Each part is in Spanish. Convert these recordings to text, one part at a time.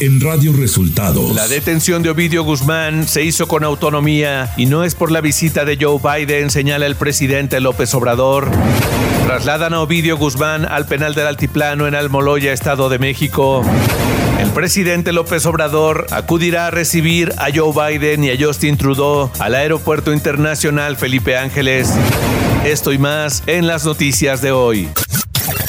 en Radio Resultados. La detención de Ovidio Guzmán se hizo con autonomía y no es por la visita de Joe Biden, señala el presidente López Obrador. Trasladan a Ovidio Guzmán al penal del Altiplano en Almoloya, Estado de México. El presidente López Obrador acudirá a recibir a Joe Biden y a Justin Trudeau al Aeropuerto Internacional Felipe Ángeles. Esto y más en las noticias de hoy.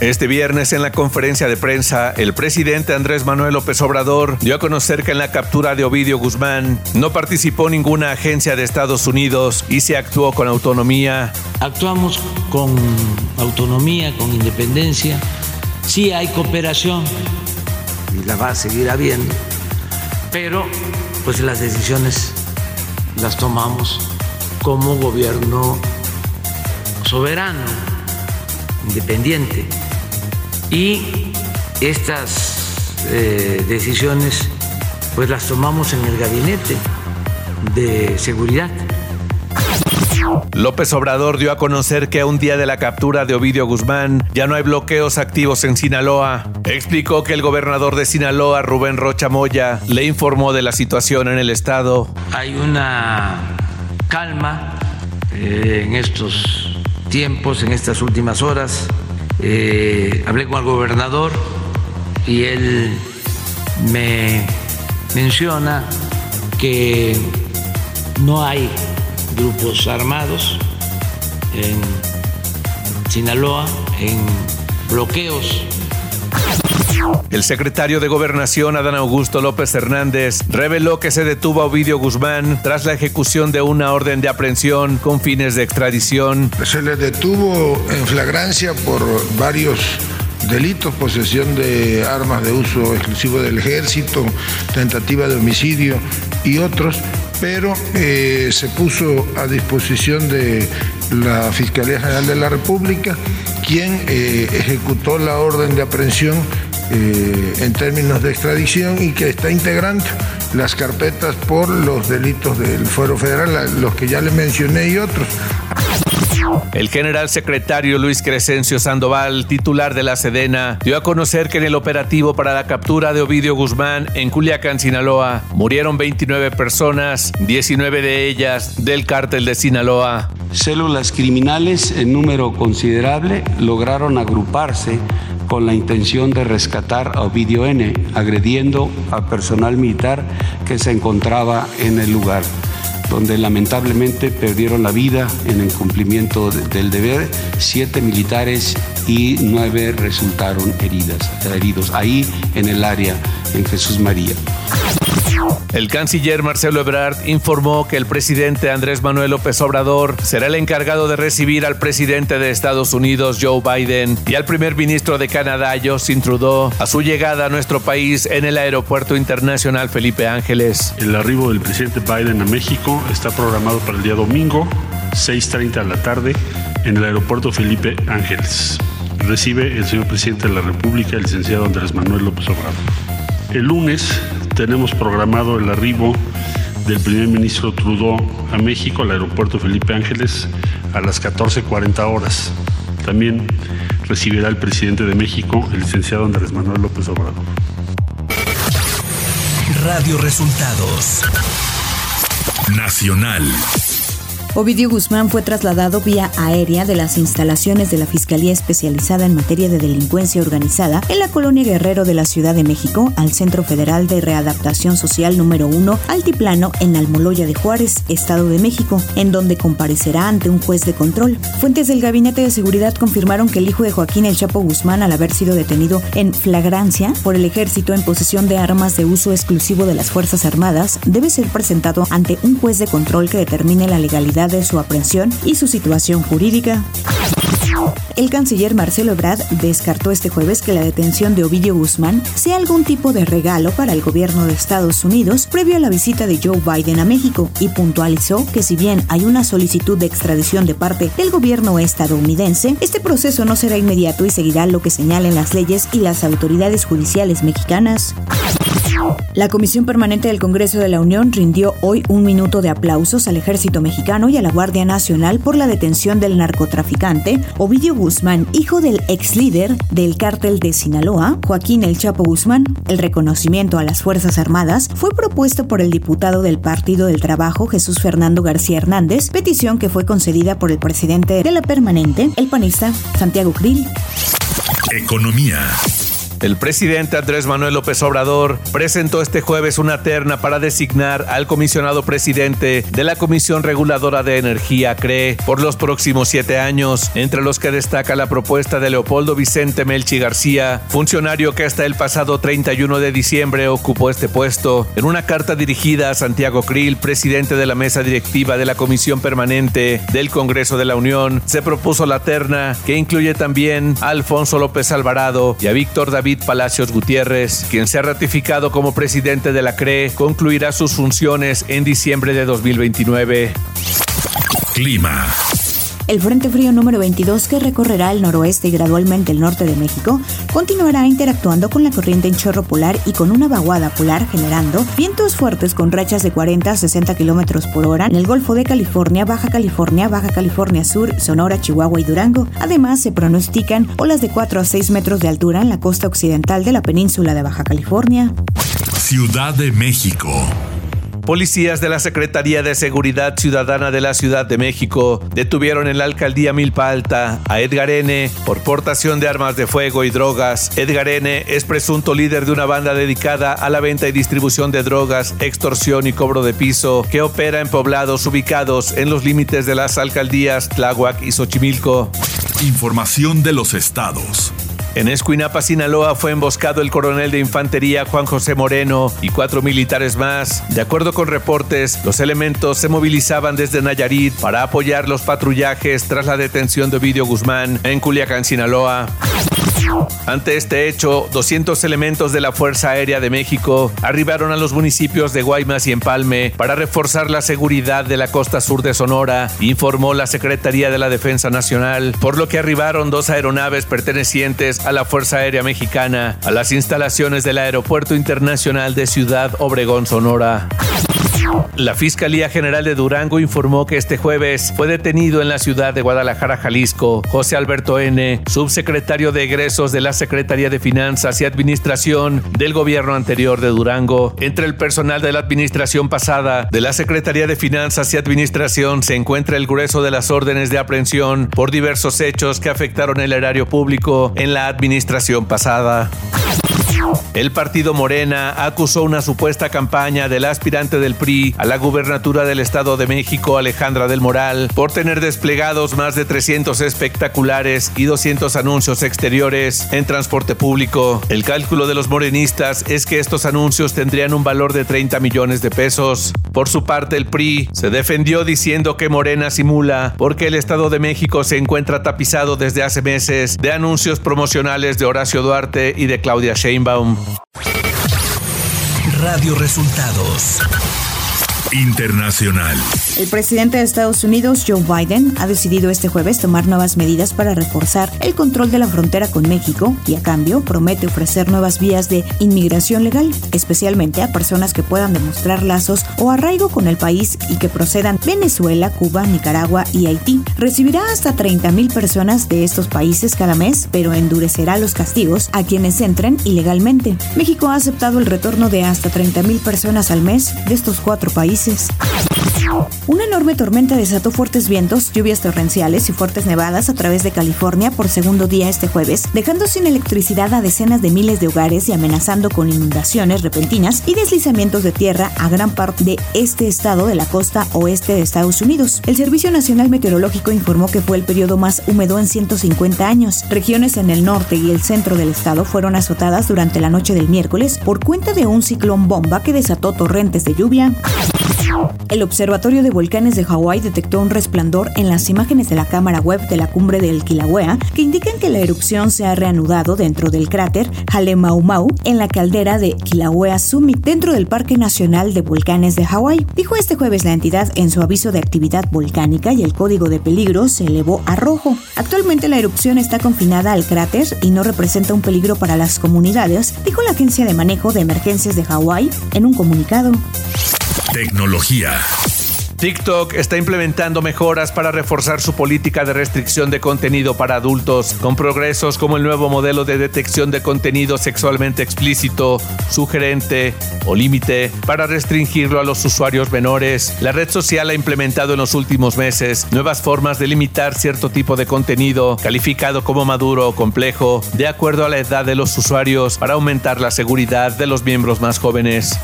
Este viernes en la conferencia de prensa, el presidente Andrés Manuel López Obrador dio a conocer que en la captura de Ovidio Guzmán no participó ninguna agencia de Estados Unidos y se actuó con autonomía. Actuamos con autonomía, con independencia. Sí hay cooperación y la va a seguir habiendo, pero pues las decisiones las tomamos como gobierno soberano, independiente y estas eh, decisiones pues las tomamos en el gabinete de seguridad. López Obrador dio a conocer que a un día de la captura de Ovidio Guzmán ya no hay bloqueos activos en Sinaloa. Explicó que el gobernador de Sinaloa, Rubén Rocha Moya, le informó de la situación en el estado. Hay una calma eh, en estos tiempos, en estas últimas horas. Eh, hablé con el gobernador y él me menciona que no hay grupos armados en Sinaloa, en bloqueos el secretario de Gobernación, Adán Augusto López Hernández, reveló que se detuvo a Ovidio Guzmán tras la ejecución de una orden de aprehensión con fines de extradición. Se le detuvo en flagrancia por varios delitos, posesión de armas de uso exclusivo del ejército, tentativa de homicidio y otros, pero eh, se puso a disposición de la Fiscalía General de la República, quien eh, ejecutó la orden de aprehensión eh, en términos de extradición y que está integrando las carpetas por los delitos del Fuero Federal, los que ya le mencioné y otros. El general secretario Luis Crescencio Sandoval, titular de la Sedena, dio a conocer que en el operativo para la captura de Ovidio Guzmán en Culiacán, Sinaloa, murieron 29 personas, 19 de ellas del cártel de Sinaloa. Células criminales en número considerable lograron agruparse con la intención de rescatar a Ovidio N, agrediendo a personal militar que se encontraba en el lugar donde lamentablemente perdieron la vida en el cumplimiento del deber, siete militares y nueve resultaron heridas, heridos ahí en el área, en Jesús María. El canciller Marcelo Ebrard informó que el presidente Andrés Manuel López Obrador será el encargado de recibir al presidente de Estados Unidos Joe Biden y al primer ministro de Canadá Justin Trudeau a su llegada a nuestro país en el Aeropuerto Internacional Felipe Ángeles. El arribo del presidente Biden a México está programado para el día domingo, 6.30 de la tarde, en el Aeropuerto Felipe Ángeles. Recibe el señor presidente de la República, el licenciado Andrés Manuel López Obrador. El lunes tenemos programado el arribo del primer ministro Trudeau a México, al aeropuerto Felipe Ángeles, a las 14.40 horas. También recibirá el presidente de México, el licenciado Andrés Manuel López Obrador. Radio Resultados Nacional. Ovidio Guzmán fue trasladado vía aérea de las instalaciones de la Fiscalía Especializada en Materia de Delincuencia Organizada en la colonia Guerrero de la Ciudad de México al Centro Federal de Readaptación Social número 1, Altiplano, en Almoloya de Juárez, Estado de México, en donde comparecerá ante un juez de control. Fuentes del Gabinete de Seguridad confirmaron que el hijo de Joaquín El Chapo Guzmán, al haber sido detenido en flagrancia por el ejército en posesión de armas de uso exclusivo de las Fuerzas Armadas, debe ser presentado ante un juez de control que determine la legalidad de su aprehensión y su situación jurídica. El canciller Marcelo Ebrard descartó este jueves que la detención de Ovidio Guzmán sea algún tipo de regalo para el gobierno de Estados Unidos previo a la visita de Joe Biden a México y puntualizó que si bien hay una solicitud de extradición de parte del gobierno estadounidense, este proceso no será inmediato y seguirá lo que señalen las leyes y las autoridades judiciales mexicanas. La Comisión Permanente del Congreso de la Unión rindió hoy un minuto de aplausos al ejército mexicano y a la Guardia Nacional por la detención del narcotraficante Ovidio Guzmán, hijo del ex líder del cártel de Sinaloa, Joaquín El Chapo Guzmán. El reconocimiento a las Fuerzas Armadas fue propuesto por el diputado del Partido del Trabajo, Jesús Fernando García Hernández, petición que fue concedida por el presidente de la permanente, el panista Santiago Krill. Economía. El presidente Andrés Manuel López Obrador presentó este jueves una terna para designar al comisionado presidente de la Comisión Reguladora de Energía, CRE, por los próximos siete años, entre los que destaca la propuesta de Leopoldo Vicente Melchi García, funcionario que hasta el pasado 31 de diciembre ocupó este puesto. En una carta dirigida a Santiago Krill, presidente de la mesa directiva de la Comisión Permanente del Congreso de la Unión, se propuso la terna que incluye también a Alfonso López Alvarado y a Víctor David Palacios Gutiérrez, quien se ha ratificado como presidente de la CRE, concluirá sus funciones en diciembre de 2029. Clima. El Frente Frío número 22, que recorrerá el noroeste y gradualmente el norte de México, continuará interactuando con la corriente en chorro polar y con una vaguada polar, generando vientos fuertes con rachas de 40 a 60 kilómetros por hora en el Golfo de California, Baja California, Baja California Sur, Sonora, Chihuahua y Durango. Además, se pronostican olas de 4 a 6 metros de altura en la costa occidental de la península de Baja California. Ciudad de México. Policías de la Secretaría de Seguridad Ciudadana de la Ciudad de México detuvieron en la alcaldía Milpa Alta a Edgar N. por portación de armas de fuego y drogas. Edgar N. es presunto líder de una banda dedicada a la venta y distribución de drogas, extorsión y cobro de piso que opera en poblados ubicados en los límites de las alcaldías Tláhuac y Xochimilco. Información de los estados. En Escuinapa, Sinaloa, fue emboscado el coronel de infantería Juan José Moreno y cuatro militares más. De acuerdo con reportes, los elementos se movilizaban desde Nayarit para apoyar los patrullajes tras la detención de Ovidio Guzmán en Culiacán, Sinaloa. Ante este hecho, 200 elementos de la Fuerza Aérea de México arribaron a los municipios de Guaymas y Empalme para reforzar la seguridad de la costa sur de Sonora, informó la Secretaría de la Defensa Nacional, por lo que arribaron dos aeronaves pertenecientes a la Fuerza Aérea Mexicana a las instalaciones del Aeropuerto Internacional de Ciudad Obregón, Sonora. La Fiscalía General de Durango informó que este jueves fue detenido en la ciudad de Guadalajara, Jalisco, José Alberto N., subsecretario de egresos de la Secretaría de Finanzas y Administración del gobierno anterior de Durango. Entre el personal de la administración pasada de la Secretaría de Finanzas y Administración se encuentra el grueso de las órdenes de aprehensión por diversos hechos que afectaron el erario público en la administración pasada. El partido Morena acusó una supuesta campaña del aspirante del PRI a la gubernatura del Estado de México, Alejandra del Moral, por tener desplegados más de 300 espectaculares y 200 anuncios exteriores en transporte público. El cálculo de los morenistas es que estos anuncios tendrían un valor de 30 millones de pesos. Por su parte, el PRI se defendió diciendo que Morena simula porque el Estado de México se encuentra tapizado desde hace meses de anuncios promocionales de Horacio Duarte y de Claudia Sheinbaum. Radio Resultados. Internacional. El presidente de Estados Unidos, Joe Biden, ha decidido este jueves tomar nuevas medidas para reforzar el control de la frontera con México y a cambio promete ofrecer nuevas vías de inmigración legal, especialmente a personas que puedan demostrar lazos o arraigo con el país y que procedan Venezuela, Cuba, Nicaragua y Haití. Recibirá hasta 30.000 personas de estos países cada mes, pero endurecerá los castigos a quienes entren ilegalmente. México ha aceptado el retorno de hasta 30.000 personas al mes de estos cuatro países una enorme tormenta desató fuertes vientos, lluvias torrenciales y fuertes nevadas a través de California por segundo día este jueves, dejando sin electricidad a decenas de miles de hogares y amenazando con inundaciones repentinas y deslizamientos de tierra a gran parte de este estado de la costa oeste de Estados Unidos. El Servicio Nacional Meteorológico informó que fue el periodo más húmedo en 150 años. Regiones en el norte y el centro del estado fueron azotadas durante la noche del miércoles por cuenta de un ciclón bomba que desató torrentes de lluvia. El Observatorio de Volcanes de Hawái detectó un resplandor en las imágenes de la cámara web de la cumbre del Kilauea que indican que la erupción se ha reanudado dentro del cráter Halemaumau en la caldera de Kilauea Summit dentro del Parque Nacional de Volcanes de Hawái. Dijo este jueves la entidad en su aviso de actividad volcánica y el código de peligro se elevó a rojo. Actualmente la erupción está confinada al cráter y no representa un peligro para las comunidades, dijo la Agencia de Manejo de Emergencias de Hawái en un comunicado. Tecnología. TikTok está implementando mejoras para reforzar su política de restricción de contenido para adultos, con progresos como el nuevo modelo de detección de contenido sexualmente explícito, sugerente o límite para restringirlo a los usuarios menores. La red social ha implementado en los últimos meses nuevas formas de limitar cierto tipo de contenido calificado como maduro o complejo, de acuerdo a la edad de los usuarios, para aumentar la seguridad de los miembros más jóvenes.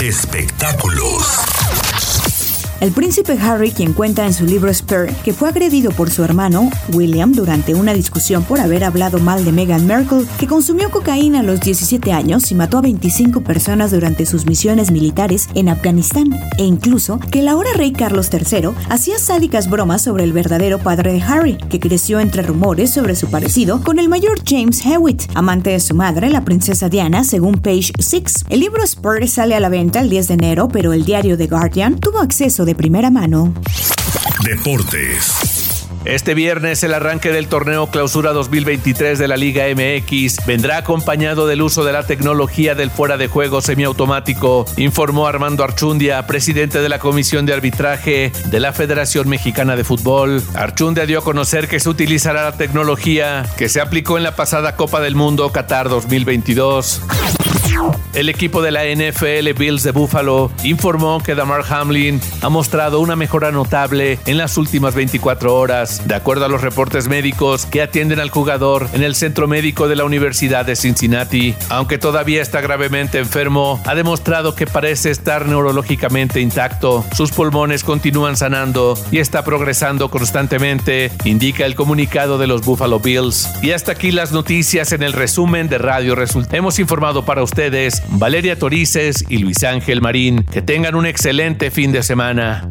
Espectáculos. El príncipe Harry, quien cuenta en su libro Spare que fue agredido por su hermano, William, durante una discusión por haber hablado mal de Meghan Markle, que consumió cocaína a los 17 años y mató a 25 personas durante sus misiones militares en Afganistán, e incluso que el ahora rey Carlos III hacía sádicas bromas sobre el verdadero padre de Harry, que creció entre rumores sobre su parecido con el mayor James Hewitt, amante de su madre, la princesa Diana, según Page Six. El libro Spare sale a la venta el 10 de enero, pero el diario The Guardian tuvo acceso de primera mano. Deportes. Este viernes el arranque del torneo Clausura 2023 de la Liga MX vendrá acompañado del uso de la tecnología del fuera de juego semiautomático, informó Armando Archundia, presidente de la Comisión de Arbitraje de la Federación Mexicana de Fútbol. Archundia dio a conocer que se utilizará la tecnología que se aplicó en la pasada Copa del Mundo Qatar 2022. El equipo de la NFL Bills de Buffalo informó que Damar Hamlin ha mostrado una mejora notable en las últimas 24 horas, de acuerdo a los reportes médicos que atienden al jugador en el centro médico de la Universidad de Cincinnati. Aunque todavía está gravemente enfermo, ha demostrado que parece estar neurológicamente intacto. Sus pulmones continúan sanando y está progresando constantemente, indica el comunicado de los Buffalo Bills. Y hasta aquí las noticias en el resumen de Radio Result. Hemos informado para ustedes Valeria Torices y Luis Ángel Marín. Que tengan un excelente fin de semana.